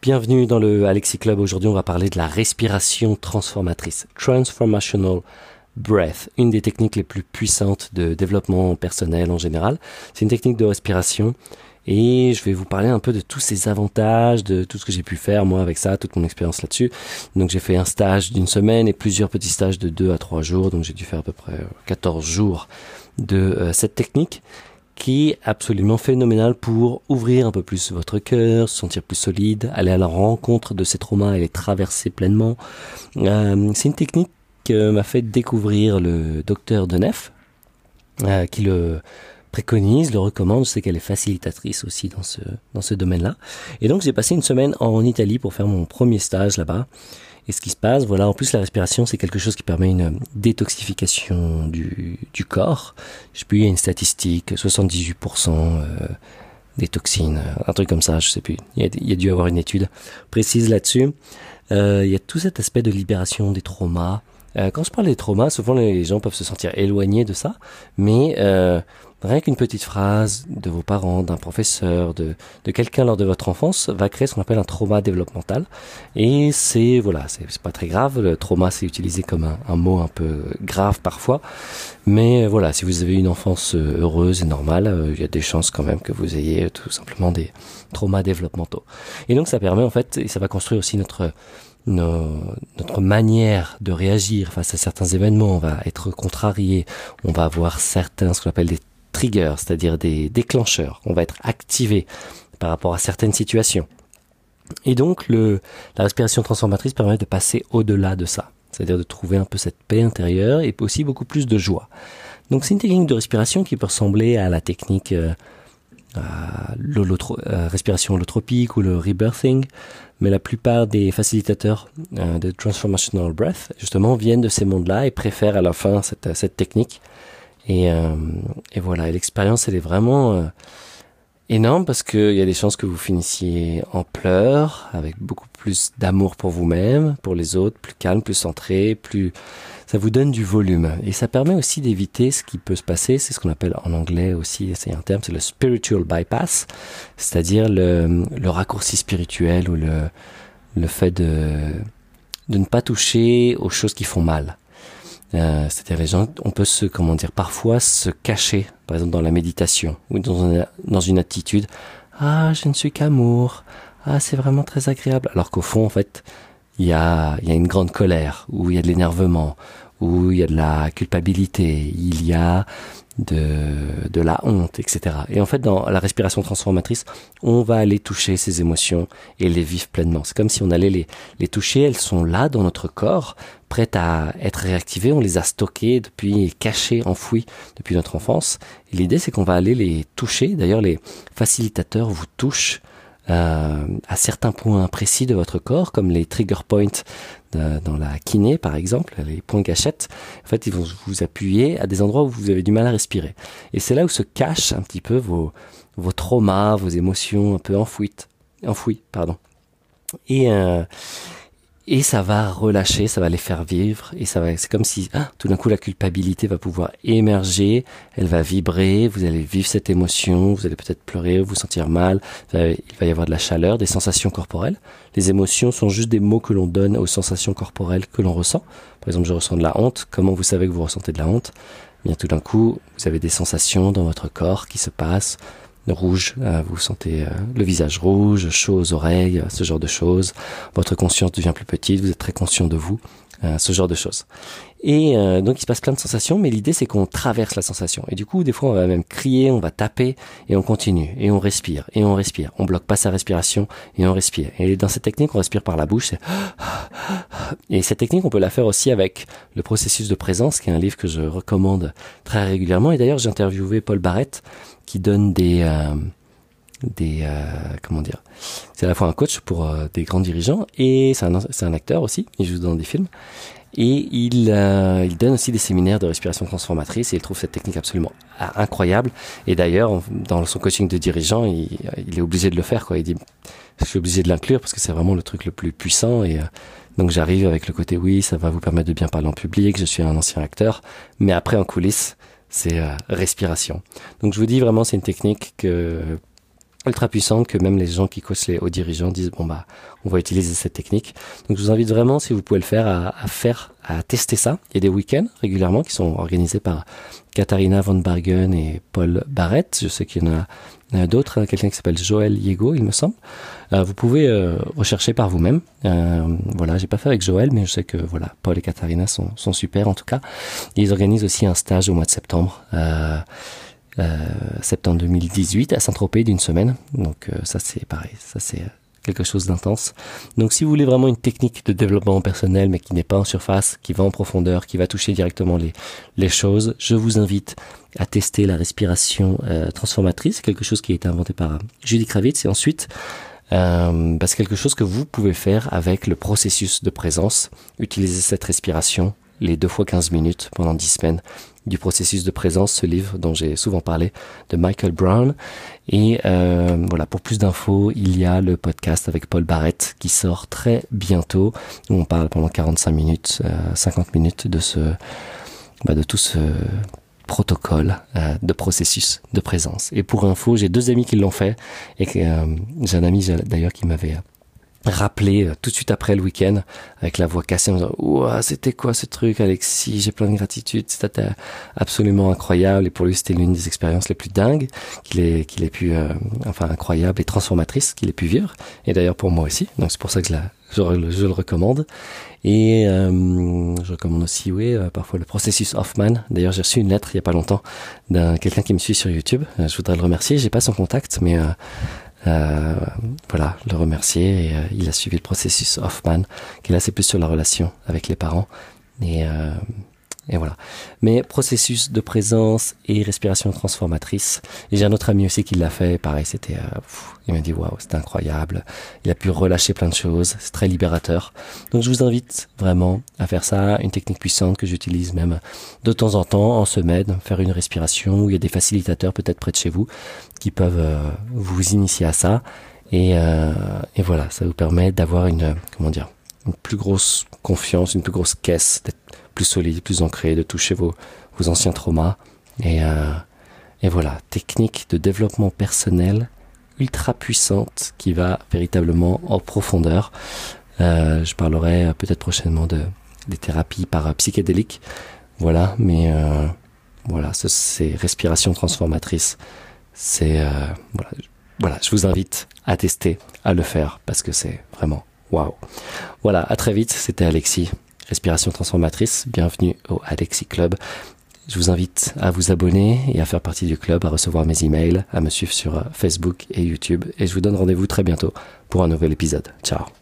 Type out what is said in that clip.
Bienvenue dans le Alexis Club. Aujourd'hui, on va parler de la respiration transformatrice, transformational breath, une des techniques les plus puissantes de développement personnel en général. C'est une technique de respiration et je vais vous parler un peu de tous ces avantages, de tout ce que j'ai pu faire moi avec ça, toute mon expérience là-dessus. Donc j'ai fait un stage d'une semaine et plusieurs petits stages de deux à trois jours, donc j'ai dû faire à peu près 14 jours de euh, cette technique qui est absolument phénoménal pour ouvrir un peu plus votre cœur, se sentir plus solide, aller à la rencontre de ces traumas et les traverser pleinement. Euh, c'est une technique que m'a fait découvrir le docteur Denef, euh, qui le préconise, le recommande. Je sais qu'elle est facilitatrice aussi dans ce, dans ce domaine-là. Et donc j'ai passé une semaine en Italie pour faire mon premier stage là-bas. Et ce qui se passe, voilà, en plus la respiration, c'est quelque chose qui permet une détoxification du, corps. Je sais plus, il y a une statistique, 78% euh, des toxines, un truc comme ça, je sais plus. Il y a, il y dû avoir une étude précise là-dessus. Euh, il y a tout cet aspect de libération des traumas. Euh, quand je parle des traumas, souvent les gens peuvent se sentir éloignés de ça, mais Rien qu'une petite phrase de vos parents, d'un professeur, de, de quelqu'un lors de votre enfance va créer ce qu'on appelle un trauma développemental. Et c'est voilà, c'est pas très grave. Le trauma c'est utilisé comme un, un, mot un peu grave parfois, mais voilà, si vous avez une enfance heureuse et normale, euh, il y a des chances quand même que vous ayez tout simplement des traumas développementaux. Et donc ça permet en fait, et ça va construire aussi notre notre manière de réagir face à certains événements, on va être contrarié, on va avoir certains, ce qu'on appelle des c'est-à-dire des déclencheurs. On va être activé par rapport à certaines situations. Et donc, la respiration transformatrice permet de passer au-delà de ça. C'est-à-dire de trouver un peu cette paix intérieure et aussi beaucoup plus de joie. Donc, c'est une technique de respiration qui peut ressembler à la technique euh, à euh, respiration holotropique ou le rebirthing, mais la plupart des facilitateurs euh, de transformational breath, justement, viennent de ces mondes-là et préfèrent à la fin cette technique et, euh, et voilà, l'expérience, elle est vraiment euh, énorme parce qu'il y a des chances que vous finissiez en pleurs, avec beaucoup plus d'amour pour vous-même, pour les autres, plus calme, plus centré, plus ça vous donne du volume. Et ça permet aussi d'éviter ce qui peut se passer, c'est ce qu'on appelle en anglais aussi, c'est un terme, c'est le spiritual bypass, c'est-à-dire le, le raccourci spirituel ou le, le fait de, de ne pas toucher aux choses qui font mal. Euh, c'est-à-dire les gens, on peut se, comment dire, parfois se cacher, par exemple dans la méditation ou dans, dans une attitude. Ah, je ne suis qu'amour. Ah, c'est vraiment très agréable. Alors qu'au fond, en fait, il y a, il y a une grande colère, ou il y a de l'énervement, ou il y a de la culpabilité, il y a de, de la honte, etc. Et en fait, dans la respiration transformatrice, on va aller toucher ces émotions et les vivre pleinement. C'est comme si on allait les, les toucher, elles sont là dans notre corps, prêtes à être réactivées, on les a stockées depuis, cachées, enfouies depuis notre enfance. Et l'idée, c'est qu'on va aller les toucher. D'ailleurs, les facilitateurs vous touchent euh, à certains points précis de votre corps, comme les trigger points de, dans la kiné par exemple, les points gâchettes. En fait, ils vont vous appuyer à des endroits où vous avez du mal à respirer. Et c'est là où se cachent un petit peu vos, vos traumas, vos émotions un peu enfouies. Enfouies, pardon. Et, euh, et ça va relâcher, ça va les faire vivre et ça va c'est comme si ah, tout d'un coup la culpabilité va pouvoir émerger, elle va vibrer, vous allez vivre cette émotion, vous allez peut-être pleurer, vous sentir mal, il va y avoir de la chaleur, des sensations corporelles. Les émotions sont juste des mots que l'on donne aux sensations corporelles que l'on ressent. Par exemple, je ressens de la honte, comment vous savez que vous ressentez de la honte? Bien tout d'un coup, vous avez des sensations dans votre corps qui se passent, rouge, euh, vous sentez euh, le visage rouge, chaud aux oreilles, ce genre de choses. Votre conscience devient plus petite, vous êtes très conscient de vous, euh, ce genre de choses. Et donc il se passe plein de sensations, mais l'idée c'est qu'on traverse la sensation. Et du coup, des fois, on va même crier, on va taper, et on continue, et on respire, et on respire. On bloque pas sa respiration, et on respire. Et dans cette technique, on respire par la bouche. Et cette technique, on peut la faire aussi avec le processus de présence, qui est un livre que je recommande très régulièrement. Et d'ailleurs, j'ai interviewé Paul Barrett, qui donne des euh, des euh, comment dire c'est à la fois un coach pour euh, des grands dirigeants et c'est un c'est un acteur aussi. Il joue dans des films. Et il il donne aussi des séminaires de respiration transformatrice et il trouve cette technique absolument incroyable. Et d'ailleurs dans son coaching de dirigeant il, est obligé de le faire quoi. Il dit je suis obligé de l'inclure parce que c'est vraiment le truc le plus puissant et donc j'arrive avec le côté oui ça va vous permettre de bien parler en public je suis un ancien acteur. Mais après en coulisses c'est euh, respiration. Donc je vous dis vraiment, c'est une technique que ultra puissante que même les gens qui coachent les hauts dirigeants disent bon bah on va utiliser cette technique. Donc je vous invite vraiment si vous pouvez le faire à, à faire à tester ça. Il y a des week-ends régulièrement qui sont organisés par Katharina von Bargen et Paul Barrett. Je sais qu'il y en a d'autres, hein, quelqu'un qui s'appelle Joël Yego, il me semble. Euh, vous pouvez euh, rechercher par vous-même. Euh, voilà, j'ai pas fait avec Joël, mais je sais que voilà, Paul et Katharina sont, sont super en tout cas. ils organisent aussi un stage au mois de septembre. Euh, septembre 2018 à Saint-Tropez d'une semaine. Donc euh, ça c'est pareil, ça c'est euh, quelque chose d'intense. Donc si vous voulez vraiment une technique de développement personnel mais qui n'est pas en surface, qui va en profondeur, qui va toucher directement les, les choses, je vous invite à tester la respiration euh, transformatrice, quelque chose qui a été inventé par Judy Kravitz et ensuite euh, bah, c'est quelque chose que vous pouvez faire avec le processus de présence. Utiliser cette respiration les deux fois 15 minutes pendant 10 semaines du processus de présence, ce livre dont j'ai souvent parlé de Michael Brown. Et euh, voilà, pour plus d'infos, il y a le podcast avec Paul Barrett qui sort très bientôt, où on parle pendant 45 minutes, euh, 50 minutes de ce, bah, de tout ce protocole euh, de processus de présence. Et pour info, j'ai deux amis qui l'ont fait et euh, j'ai un ami d'ailleurs qui m'avait rappelé euh, tout de suite après le week-end avec la voix cassée en disant Ouah, c'était quoi ce truc Alexis? J'ai plein de gratitude c'était absolument incroyable. Et pour lui c'était l'une des expériences les plus dingues qu'il ait qu'il ait pu euh, enfin incroyable et transformatrice qu'il ait pu vivre. Et d'ailleurs pour moi aussi. Donc c'est pour ça que je, la, je, je le recommande. Et euh, je recommande aussi oui euh, parfois le processus Hoffman. D'ailleurs j'ai reçu une lettre il y a pas longtemps d'un quelqu'un qui me suit sur YouTube. Euh, je voudrais le remercier. J'ai pas son contact mais euh, voilà, le remercier. Et, euh, il a suivi le processus Hoffman, qui là c'est plus sur la relation avec les parents. Et, euh, et voilà. Mais processus de présence et respiration transformatrice. Et j'ai un autre ami aussi qui l'a fait. Pareil, c'était, euh, il m'a dit waouh, c'était incroyable. Il a pu relâcher plein de choses. C'est très libérateur. Donc je vous invite vraiment à faire ça. Une technique puissante que j'utilise même de temps en temps en semaine. Faire une respiration. Où il y a des facilitateurs peut-être près de chez vous qui peuvent euh, vous initier à ça. Et, euh, et voilà, ça vous permet d'avoir une, comment dire, une plus grosse confiance, une plus grosse caisse, d'être plus solide, plus ancré, de toucher vos, anciens traumas. Et, euh, et voilà, technique de développement personnel ultra puissante qui va véritablement en profondeur. Euh, je parlerai peut-être prochainement de des thérapies par psychédéliques. Voilà, mais euh, voilà, c'est respiration transformatrice. Euh, voilà, je vous invite à tester, à le faire parce que c'est vraiment waouh. Voilà, à très vite. C'était Alexis, respiration transformatrice. Bienvenue au Alexis Club. Je vous invite à vous abonner et à faire partie du club, à recevoir mes emails, à me suivre sur Facebook et YouTube. Et je vous donne rendez-vous très bientôt pour un nouvel épisode. Ciao